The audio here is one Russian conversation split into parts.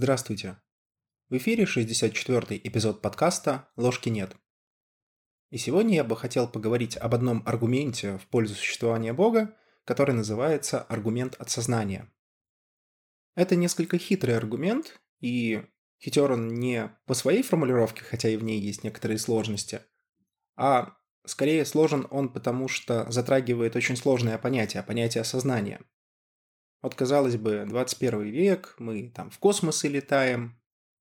Здравствуйте. В эфире 64-й эпизод подкаста «Ложки нет». И сегодня я бы хотел поговорить об одном аргументе в пользу существования Бога, который называется аргумент от сознания. Это несколько хитрый аргумент, и хитер он не по своей формулировке, хотя и в ней есть некоторые сложности, а скорее сложен он потому, что затрагивает очень сложное понятие, понятие сознания – вот, казалось бы, 21 век, мы там в космосы летаем,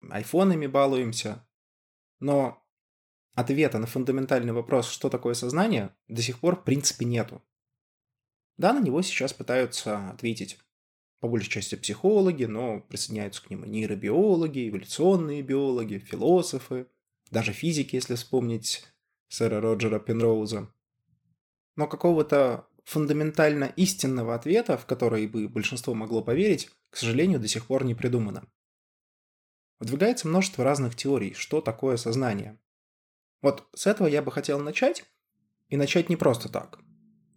айфонами балуемся, но ответа на фундаментальный вопрос, что такое сознание, до сих пор в принципе нету. Да, на него сейчас пытаются ответить по большей части психологи, но присоединяются к ним и нейробиологи, эволюционные биологи, философы, даже физики, если вспомнить сэра Роджера Пенроуза. Но какого-то фундаментально истинного ответа, в который бы большинство могло поверить, к сожалению, до сих пор не придумано. Выдвигается множество разных теорий, что такое сознание. Вот с этого я бы хотел начать, и начать не просто так.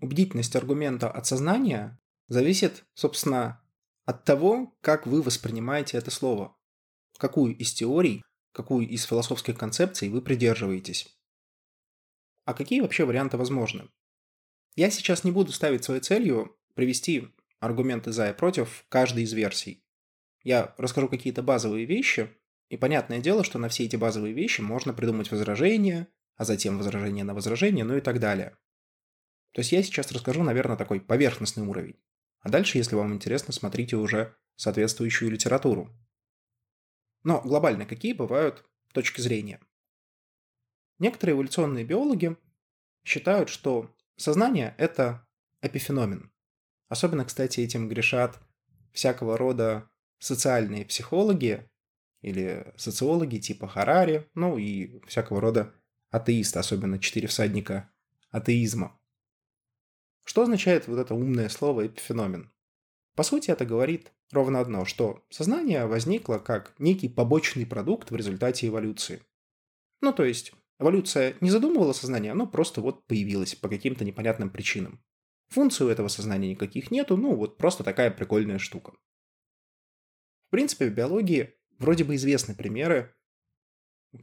Убедительность аргумента от сознания зависит, собственно, от того, как вы воспринимаете это слово. Какую из теорий, какую из философских концепций вы придерживаетесь. А какие вообще варианты возможны? Я сейчас не буду ставить своей целью привести аргументы за и против каждой из версий. Я расскажу какие-то базовые вещи, и понятное дело, что на все эти базовые вещи можно придумать возражения, а затем возражение на возражение, ну и так далее. То есть я сейчас расскажу, наверное, такой поверхностный уровень. А дальше, если вам интересно, смотрите уже соответствующую литературу. Но глобально какие бывают точки зрения? Некоторые эволюционные биологи считают, что Сознание – это эпифеномен. Особенно, кстати, этим грешат всякого рода социальные психологи или социологи типа Харари, ну и всякого рода атеисты, особенно четыре всадника атеизма. Что означает вот это умное слово эпифеномен? По сути, это говорит ровно одно, что сознание возникло как некий побочный продукт в результате эволюции. Ну, то есть, Эволюция не задумывала сознание, оно просто вот появилось по каким-то непонятным причинам. Функций у этого сознания никаких нету, ну вот просто такая прикольная штука. В принципе, в биологии вроде бы известны примеры,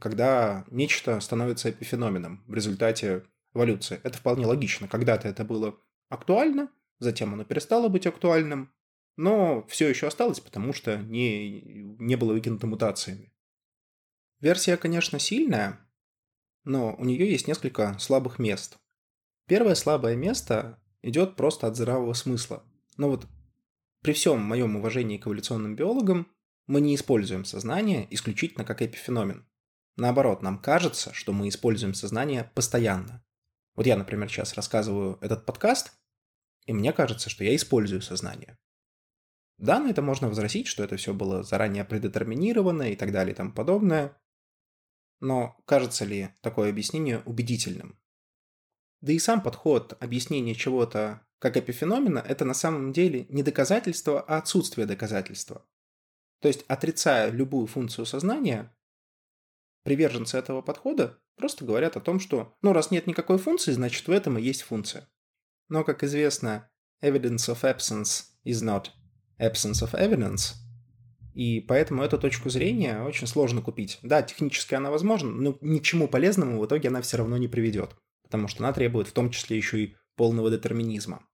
когда нечто становится эпифеноменом в результате эволюции. Это вполне логично. Когда-то это было актуально, затем оно перестало быть актуальным, но все еще осталось, потому что не, не было выкинуто мутациями. Версия, конечно, сильная, но у нее есть несколько слабых мест. Первое слабое место идет просто от здравого смысла. Но вот при всем моем уважении к эволюционным биологам мы не используем сознание исключительно как эпифеномен. Наоборот, нам кажется, что мы используем сознание постоянно. Вот я, например, сейчас рассказываю этот подкаст, и мне кажется, что я использую сознание. Да, на это можно возразить, что это все было заранее предетерминировано и так далее и тому подобное. Но кажется ли такое объяснение убедительным? Да и сам подход объяснения чего-то как эпифеномена – это на самом деле не доказательство, а отсутствие доказательства. То есть, отрицая любую функцию сознания, приверженцы этого подхода просто говорят о том, что ну раз нет никакой функции, значит в этом и есть функция. Но, как известно, evidence of absence is not absence of evidence – и поэтому эту точку зрения очень сложно купить. Да, технически она возможна, но ни к чему полезному в итоге она все равно не приведет, потому что она требует в том числе еще и полного детерминизма.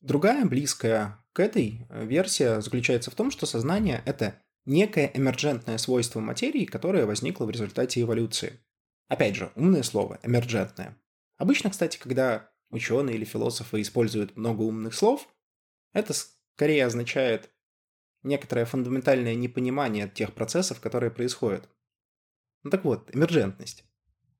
Другая, близкая к этой э, версия, заключается в том, что сознание – это некое эмерджентное свойство материи, которое возникло в результате эволюции. Опять же, умное слово – эмерджентное. Обычно, кстати, когда ученые или философы используют много умных слов, это скорее означает некоторое фундаментальное непонимание тех процессов, которые происходят. Ну так вот, эмерджентность.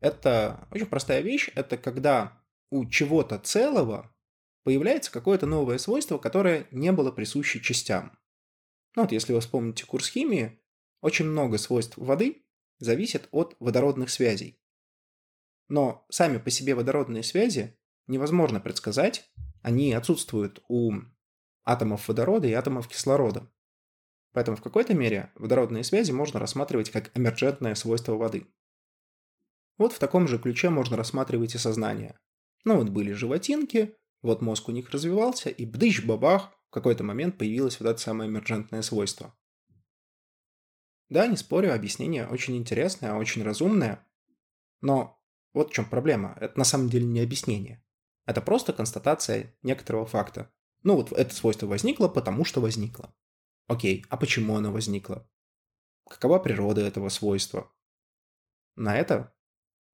Это очень простая вещь. Это когда у чего-то целого появляется какое-то новое свойство, которое не было присуще частям. Ну вот если вы вспомните курс химии, очень много свойств воды зависит от водородных связей. Но сами по себе водородные связи невозможно предсказать, они отсутствуют у атомов водорода и атомов кислорода. Поэтому в какой-то мере водородные связи можно рассматривать как эмерджентное свойство воды. Вот в таком же ключе можно рассматривать и сознание. Ну вот были животинки, вот мозг у них развивался, и бдыщ-бабах, в какой-то момент появилось вот это самое эмерджентное свойство. Да, не спорю, объяснение очень интересное, очень разумное, но вот в чем проблема. Это на самом деле не объяснение. Это просто констатация некоторого факта. Ну вот это свойство возникло, потому что возникло. Окей, а почему оно возникло? Какова природа этого свойства? На это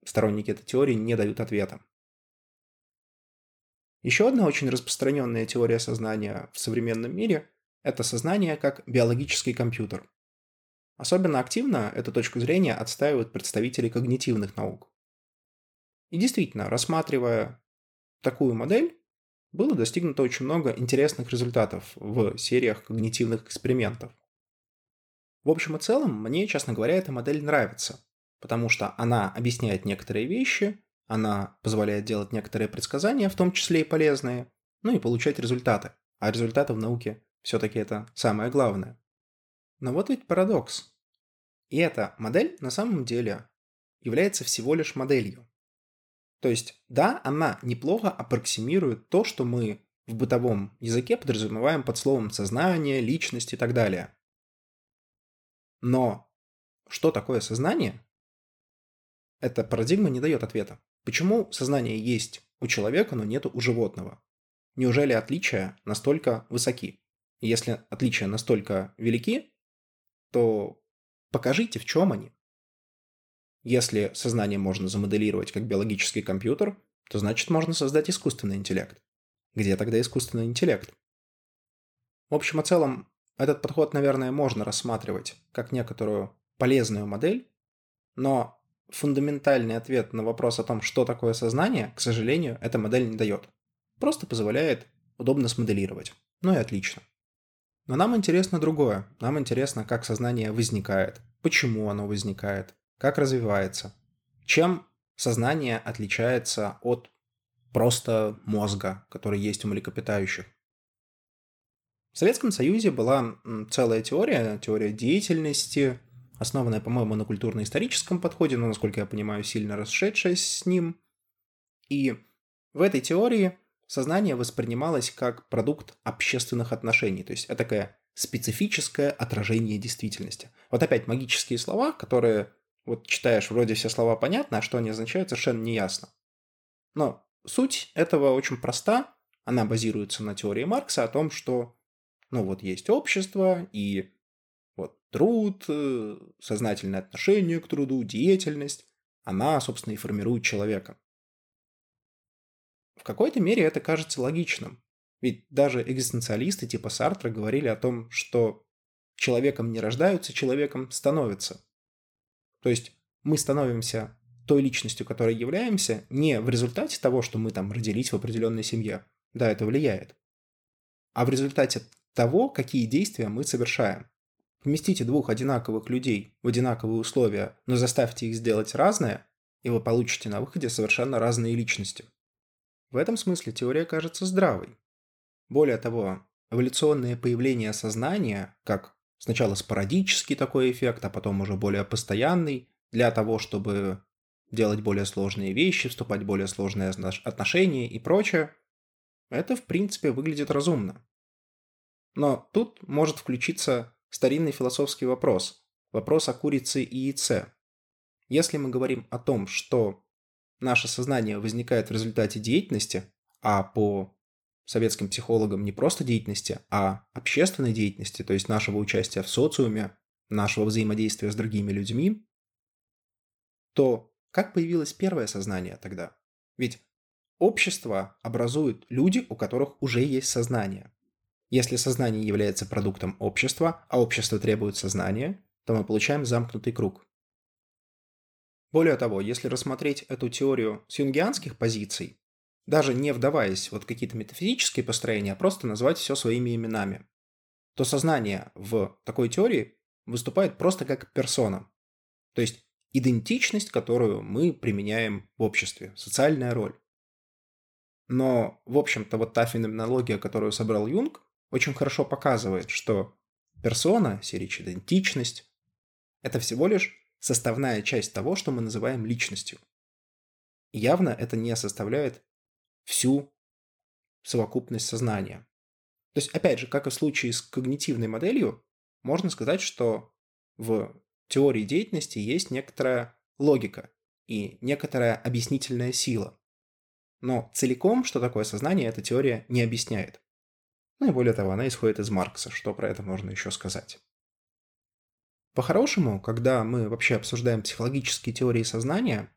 сторонники этой теории не дают ответа. Еще одна очень распространенная теория сознания в современном мире – это сознание как биологический компьютер. Особенно активно эту точку зрения отстаивают представители когнитивных наук. И действительно, рассматривая такую модель, было достигнуто очень много интересных результатов в сериях когнитивных экспериментов. В общем и целом, мне, честно говоря, эта модель нравится, потому что она объясняет некоторые вещи, она позволяет делать некоторые предсказания, в том числе и полезные, ну и получать результаты. А результаты в науке все-таки это самое главное. Но вот ведь парадокс. И эта модель на самом деле является всего лишь моделью. То есть, да, она неплохо аппроксимирует то, что мы в бытовом языке подразумеваем под словом сознание, личность и так далее. Но что такое сознание? Эта парадигма не дает ответа. Почему сознание есть у человека, но нет у животного? Неужели отличия настолько высоки? Если отличия настолько велики, то покажите, в чем они. Если сознание можно замоделировать как биологический компьютер, то значит можно создать искусственный интеллект. Где тогда искусственный интеллект? В общем и целом, этот подход, наверное, можно рассматривать как некоторую полезную модель, но фундаментальный ответ на вопрос о том, что такое сознание, к сожалению, эта модель не дает. Просто позволяет удобно смоделировать. Ну и отлично. Но нам интересно другое. Нам интересно, как сознание возникает, почему оно возникает, как развивается, чем сознание отличается от просто мозга, который есть у млекопитающих. В Советском Союзе была целая теория, теория деятельности, основанная, по-моему, на культурно-историческом подходе, но, насколько я понимаю, сильно расшедшаяся с ним. И в этой теории сознание воспринималось как продукт общественных отношений. То есть это такое специфическое отражение действительности. Вот опять магические слова, которые вот читаешь, вроде все слова понятны, а что они означают, совершенно не ясно. Но суть этого очень проста. Она базируется на теории Маркса о том, что ну вот есть общество, и вот труд, э, сознательное отношение к труду, деятельность, она, собственно, и формирует человека. В какой-то мере это кажется логичным. Ведь даже экзистенциалисты типа Сартра говорили о том, что человеком не рождаются, человеком становятся. То есть мы становимся той личностью, которой являемся, не в результате того, что мы там родились в определенной семье. Да, это влияет. А в результате того, какие действия мы совершаем. Вместите двух одинаковых людей в одинаковые условия, но заставьте их сделать разное, и вы получите на выходе совершенно разные личности. В этом смысле теория кажется здравой. Более того, эволюционное появление сознания, как сначала спорадический такой эффект, а потом уже более постоянный, для того, чтобы делать более сложные вещи, вступать в более сложные отношения и прочее, это в принципе выглядит разумно. Но тут может включиться старинный философский вопрос, вопрос о курице и яйце. Если мы говорим о том, что наше сознание возникает в результате деятельности, а по советским психологам не просто деятельности, а общественной деятельности, то есть нашего участия в социуме, нашего взаимодействия с другими людьми, то как появилось первое сознание тогда? Ведь общество образуют люди, у которых уже есть сознание. Если сознание является продуктом общества, а общество требует сознания, то мы получаем замкнутый круг. Более того, если рассмотреть эту теорию с юнгианских позиций, даже не вдаваясь в вот какие-то метафизические построения, а просто назвать все своими именами, то сознание в такой теории выступает просто как персона. То есть идентичность, которую мы применяем в обществе, социальная роль. Но, в общем-то, вот та феноменология, которую собрал Юнг, очень хорошо показывает, что персона, речь идентичность, это всего лишь составная часть того, что мы называем личностью. И явно это не составляет всю совокупность сознания. То есть, опять же, как и в случае с когнитивной моделью, можно сказать, что в теории деятельности есть некоторая логика и некоторая объяснительная сила. Но целиком, что такое сознание, эта теория не объясняет. Ну и более того, она исходит из Маркса, что про это можно еще сказать. По-хорошему, когда мы вообще обсуждаем психологические теории сознания,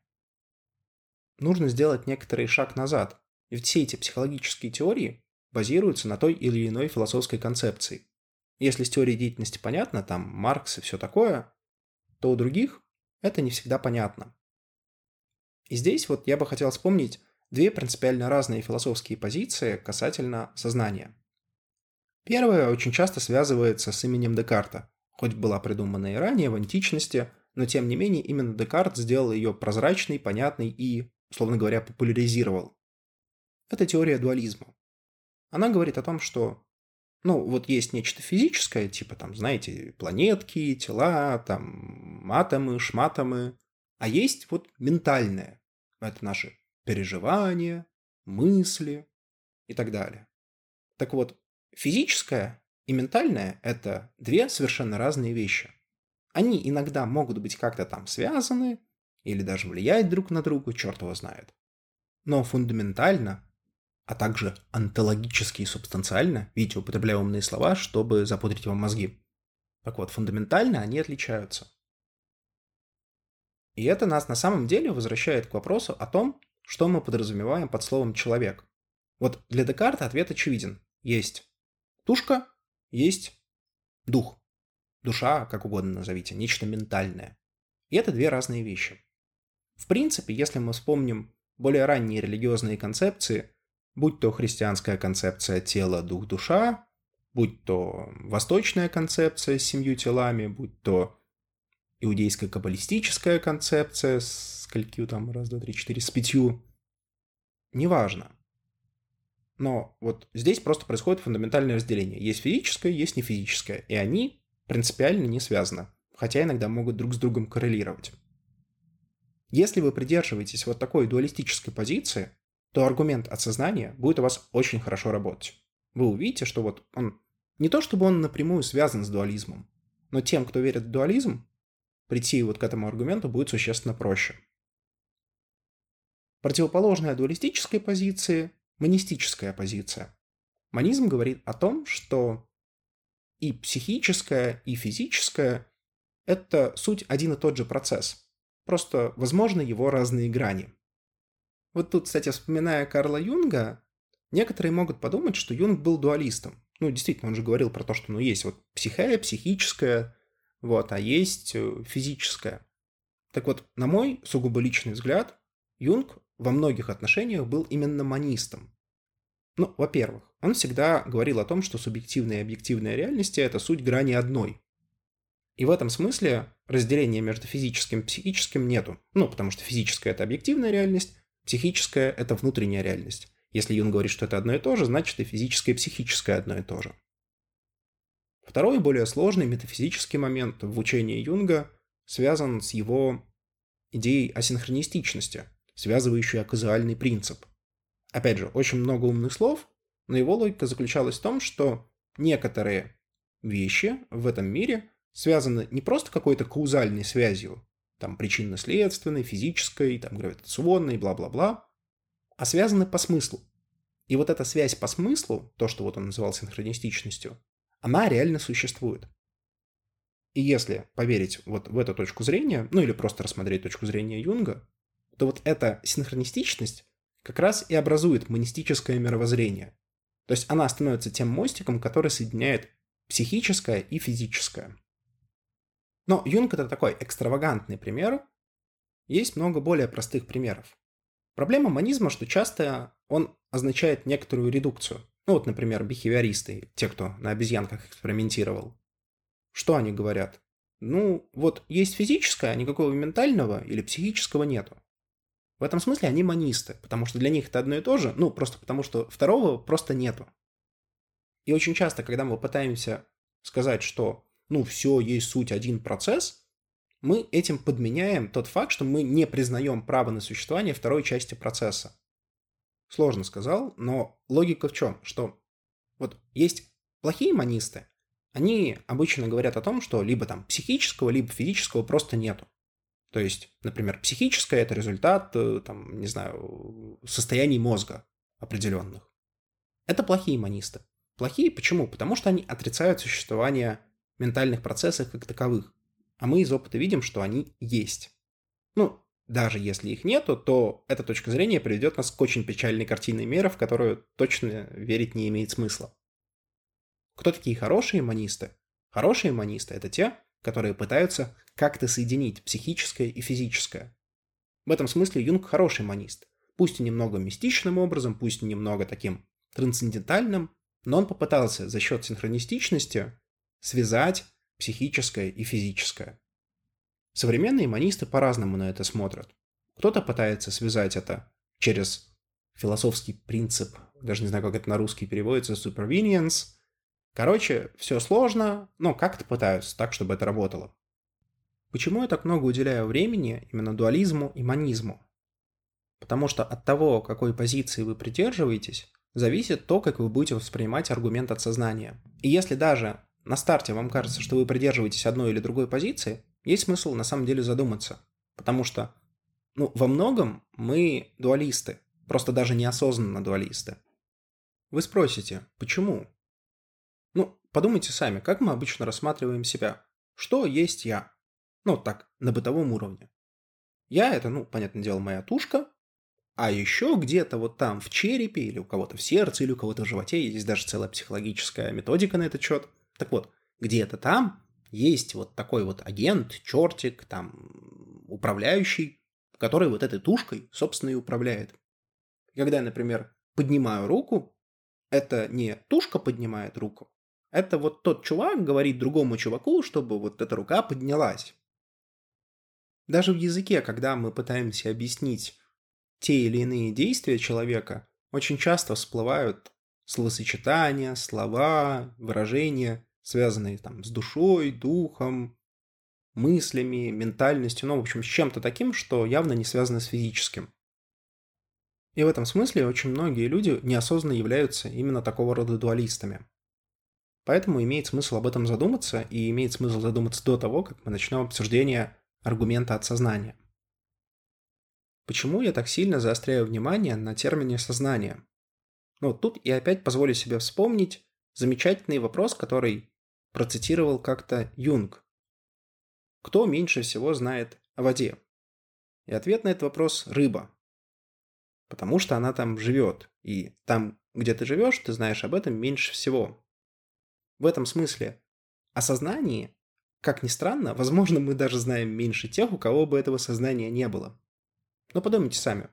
нужно сделать некоторый шаг назад. Ведь все эти психологические теории базируются на той или иной философской концепции. Если с теорией деятельности понятно, там Маркс и все такое, то у других это не всегда понятно. И здесь вот я бы хотел вспомнить две принципиально разные философские позиции касательно сознания. Первая очень часто связывается с именем Декарта, хоть была придумана и ранее, в античности, но тем не менее именно Декарт сделал ее прозрачной, понятной и, условно говоря, популяризировал. Это теория дуализма. Она говорит о том, что ну, вот есть нечто физическое, типа там, знаете, планетки, тела, там, атомы, шматомы, а есть вот ментальное. Это наши переживания, мысли и так далее. Так вот, физическое и ментальное – это две совершенно разные вещи. Они иногда могут быть как-то там связаны или даже влиять друг на друга, черт его знает. Но фундаментально, а также онтологически и субстанциально, видите, употребляю умные слова, чтобы запудрить вам мозги. Так вот, фундаментально они отличаются. И это нас на самом деле возвращает к вопросу о том, что мы подразумеваем под словом «человек». Вот для Декарта ответ очевиден. Есть тушка, есть дух. Душа, как угодно назовите, нечто ментальное. И это две разные вещи. В принципе, если мы вспомним более ранние религиозные концепции, будь то христианская концепция тела, дух, душа, будь то восточная концепция с семью телами, будь то иудейская каббалистическая концепция с сколькью там, раз, два, три, четыре, с пятью, неважно. Но вот здесь просто происходит фундаментальное разделение. Есть физическое, есть нефизическое. И они принципиально не связаны. Хотя иногда могут друг с другом коррелировать. Если вы придерживаетесь вот такой дуалистической позиции, то аргумент от сознания будет у вас очень хорошо работать. Вы увидите, что вот он не то чтобы он напрямую связан с дуализмом, но тем, кто верит в дуализм, прийти вот к этому аргументу будет существенно проще. Противоположная дуалистической позиции монистическая позиция. Монизм говорит о том, что и психическое, и физическое – это суть один и тот же процесс. Просто, возможно, его разные грани. Вот тут, кстати, вспоминая Карла Юнга, некоторые могут подумать, что Юнг был дуалистом. Ну, действительно, он же говорил про то, что ну, есть вот психея, психическое, вот, а есть э, физическое. Так вот, на мой сугубо личный взгляд, Юнг во многих отношениях был именно манистом. Ну, во-первых, он всегда говорил о том, что субъективная и объективная реальности – это суть грани одной. И в этом смысле разделения между физическим и психическим нету. Ну, потому что физическая – это объективная реальность, психическая – это внутренняя реальность. Если Юн говорит, что это одно и то же, значит и физическое и психическое одно и то же. Второй, более сложный метафизический момент в учении Юнга связан с его идеей асинхронистичности – связывающую оказуальный принцип. Опять же, очень много умных слов, но его логика заключалась в том, что некоторые вещи в этом мире связаны не просто какой-то каузальной связью, там причинно-следственной, физической, там гравитационной, бла-бла-бла, а связаны по смыслу. И вот эта связь по смыслу, то, что вот он называл синхронистичностью, она реально существует. И если поверить вот в эту точку зрения, ну или просто рассмотреть точку зрения Юнга, то вот эта синхронистичность как раз и образует монистическое мировоззрение. То есть она становится тем мостиком, который соединяет психическое и физическое. Но Юнг это такой экстравагантный пример. Есть много более простых примеров. Проблема монизма, что часто он означает некоторую редукцию. Ну вот, например, бихевиористы, те, кто на обезьянках экспериментировал. Что они говорят? Ну, вот есть физическое, а никакого ментального или психического нету. В этом смысле они манисты, потому что для них это одно и то же, ну, просто потому что второго просто нету. И очень часто, когда мы пытаемся сказать, что, ну, все, есть суть один процесс, мы этим подменяем тот факт, что мы не признаем право на существование второй части процесса. Сложно сказал, но логика в чем? Что вот есть плохие манисты, они обычно говорят о том, что либо там психического, либо физического просто нету. То есть, например, психическое – это результат, э, там, не знаю, состояний мозга определенных. Это плохие монисты. Плохие почему? Потому что они отрицают существование ментальных процессов как таковых. А мы из опыта видим, что они есть. Ну, даже если их нету, то эта точка зрения приведет нас к очень печальной картине мира, в которую точно верить не имеет смысла. Кто такие хорошие монисты? Хорошие монисты – это те, которые пытаются как-то соединить психическое и физическое. В этом смысле Юнг хороший монист. Пусть и немного мистичным образом, пусть и немного таким трансцендентальным, но он попытался за счет синхронистичности связать психическое и физическое. Современные монисты по-разному на это смотрят. Кто-то пытается связать это через философский принцип, даже не знаю, как это на русский переводится, supervenience. Короче, все сложно, но как-то пытаются так, чтобы это работало. Почему я так много уделяю времени именно дуализму и монизму? Потому что от того, какой позиции вы придерживаетесь, зависит то, как вы будете воспринимать аргумент от сознания. И если даже на старте вам кажется, что вы придерживаетесь одной или другой позиции, есть смысл на самом деле задуматься. Потому что, ну, во многом мы дуалисты, просто даже неосознанно дуалисты. Вы спросите, почему? Ну, подумайте сами, как мы обычно рассматриваем себя. Что есть я? Ну, так, на бытовом уровне. Я – это, ну, понятное дело, моя тушка, а еще где-то вот там в черепе или у кого-то в сердце или у кого-то в животе, есть даже целая психологическая методика на этот счет. Так вот, где-то там есть вот такой вот агент, чертик, там, управляющий, который вот этой тушкой, собственно, и управляет. Когда я, например, поднимаю руку, это не тушка поднимает руку, это вот тот чувак говорит другому чуваку, чтобы вот эта рука поднялась. Даже в языке, когда мы пытаемся объяснить те или иные действия человека очень часто всплывают словосочетания, слова, выражения, связанные там с душой, духом, мыслями, ментальностью, ну, в общем, с чем-то таким, что явно не связано с физическим. И в этом смысле очень многие люди неосознанно являются именно такого рода дуалистами. Поэтому имеет смысл об этом задуматься, и имеет смысл задуматься до того, как мы начнем обсуждение аргумента от сознания – Почему я так сильно заостряю внимание на термине «сознание»? Ну, тут я опять позволю себе вспомнить замечательный вопрос, который процитировал как-то Юнг. Кто меньше всего знает о воде? И ответ на этот вопрос – рыба. Потому что она там живет. И там, где ты живешь, ты знаешь об этом меньше всего. В этом смысле о сознании, как ни странно, возможно, мы даже знаем меньше тех, у кого бы этого сознания не было. Но подумайте сами.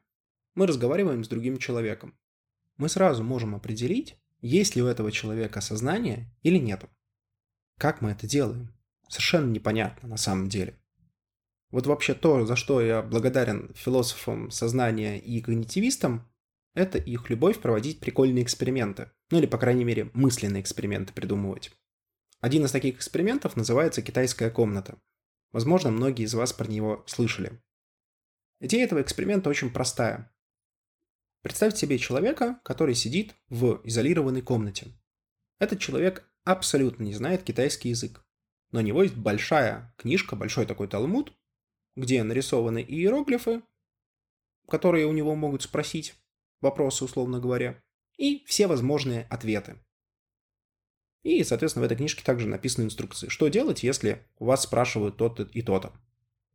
Мы разговариваем с другим человеком. Мы сразу можем определить, есть ли у этого человека сознание или нет. Как мы это делаем? Совершенно непонятно на самом деле. Вот вообще то, за что я благодарен философам сознания и когнитивистам, это их любовь проводить прикольные эксперименты. Ну или, по крайней мере, мысленные эксперименты придумывать. Один из таких экспериментов называется «Китайская комната». Возможно, многие из вас про него слышали. Идея этого эксперимента очень простая. Представьте себе человека, который сидит в изолированной комнате. Этот человек абсолютно не знает китайский язык. Но у него есть большая книжка, большой такой талмуд, где нарисованы иероглифы, которые у него могут спросить, вопросы, условно говоря, и все возможные ответы. И, соответственно, в этой книжке также написаны инструкции, что делать, если у вас спрашивают то-то и то-то.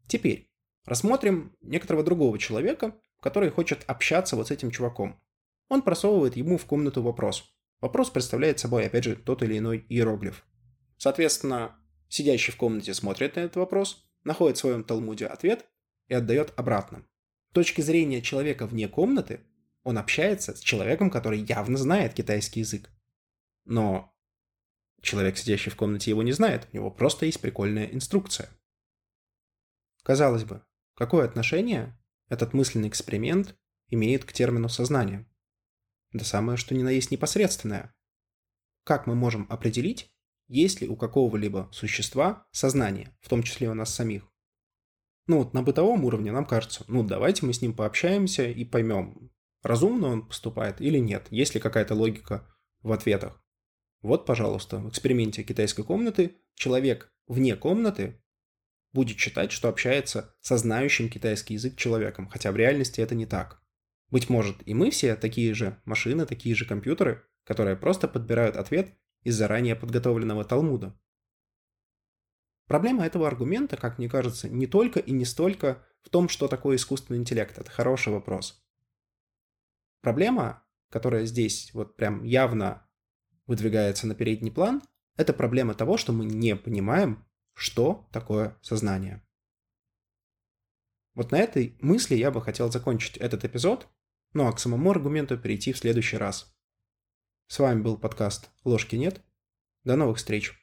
Теперь, Рассмотрим некоторого другого человека, который хочет общаться вот с этим чуваком. Он просовывает ему в комнату вопрос. Вопрос представляет собой, опять же, тот или иной иероглиф. Соответственно, сидящий в комнате смотрит на этот вопрос, находит в своем Талмуде ответ и отдает обратно. С точки зрения человека вне комнаты, он общается с человеком, который явно знает китайский язык. Но человек, сидящий в комнате, его не знает, у него просто есть прикольная инструкция. Казалось бы, Какое отношение этот мысленный эксперимент имеет к термину сознание? Да самое, что ни на есть непосредственное. Как мы можем определить, есть ли у какого-либо существа сознание, в том числе у нас самих? Ну вот на бытовом уровне нам кажется, ну давайте мы с ним пообщаемся и поймем, разумно он поступает или нет, есть ли какая-то логика в ответах. Вот, пожалуйста, в эксперименте китайской комнаты человек вне комнаты будет считать, что общается со знающим китайский язык человеком, хотя в реальности это не так. Быть может, и мы все такие же машины, такие же компьютеры, которые просто подбирают ответ из заранее подготовленного Талмуда. Проблема этого аргумента, как мне кажется, не только и не столько в том, что такое искусственный интеллект. Это хороший вопрос. Проблема, которая здесь вот прям явно выдвигается на передний план, это проблема того, что мы не понимаем, что такое сознание. Вот на этой мысли я бы хотел закончить этот эпизод, ну а к самому аргументу перейти в следующий раз. С вами был подкаст «Ложки нет». До новых встреч!